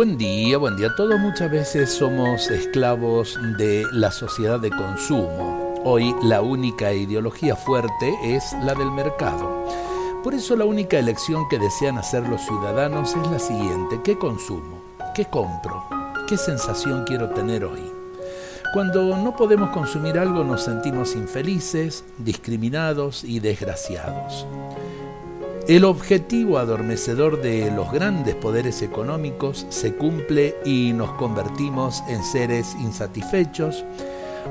Buen día, buen día. Todos muchas veces somos esclavos de la sociedad de consumo. Hoy la única ideología fuerte es la del mercado. Por eso la única elección que desean hacer los ciudadanos es la siguiente. ¿Qué consumo? ¿Qué compro? ¿Qué sensación quiero tener hoy? Cuando no podemos consumir algo nos sentimos infelices, discriminados y desgraciados. El objetivo adormecedor de los grandes poderes económicos se cumple y nos convertimos en seres insatisfechos,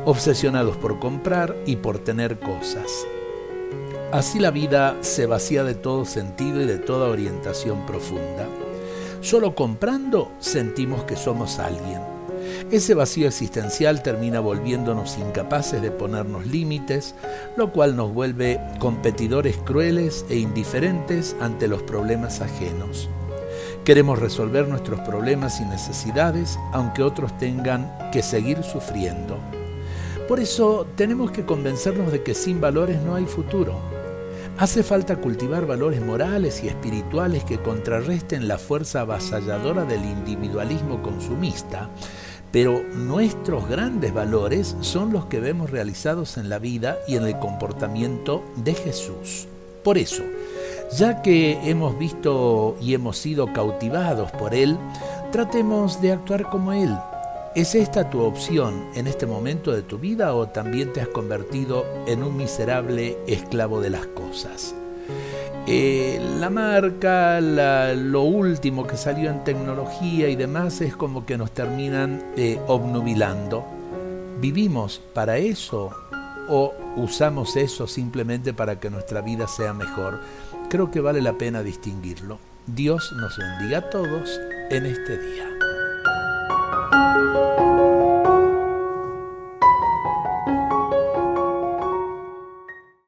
obsesionados por comprar y por tener cosas. Así la vida se vacía de todo sentido y de toda orientación profunda. Solo comprando sentimos que somos alguien. Ese vacío existencial termina volviéndonos incapaces de ponernos límites, lo cual nos vuelve competidores crueles e indiferentes ante los problemas ajenos. Queremos resolver nuestros problemas y necesidades aunque otros tengan que seguir sufriendo. Por eso tenemos que convencernos de que sin valores no hay futuro. Hace falta cultivar valores morales y espirituales que contrarresten la fuerza avasalladora del individualismo consumista pero nuestros grandes valores son los que vemos realizados en la vida y en el comportamiento de Jesús. Por eso, ya que hemos visto y hemos sido cautivados por Él, tratemos de actuar como Él. ¿Es esta tu opción en este momento de tu vida o también te has convertido en un miserable esclavo de las cosas? Eh, la marca, lo último que salió en tecnología y demás es como que nos terminan eh, obnubilando. ¿Vivimos para eso o usamos eso simplemente para que nuestra vida sea mejor? Creo que vale la pena distinguirlo. Dios nos bendiga a todos en este día. thank you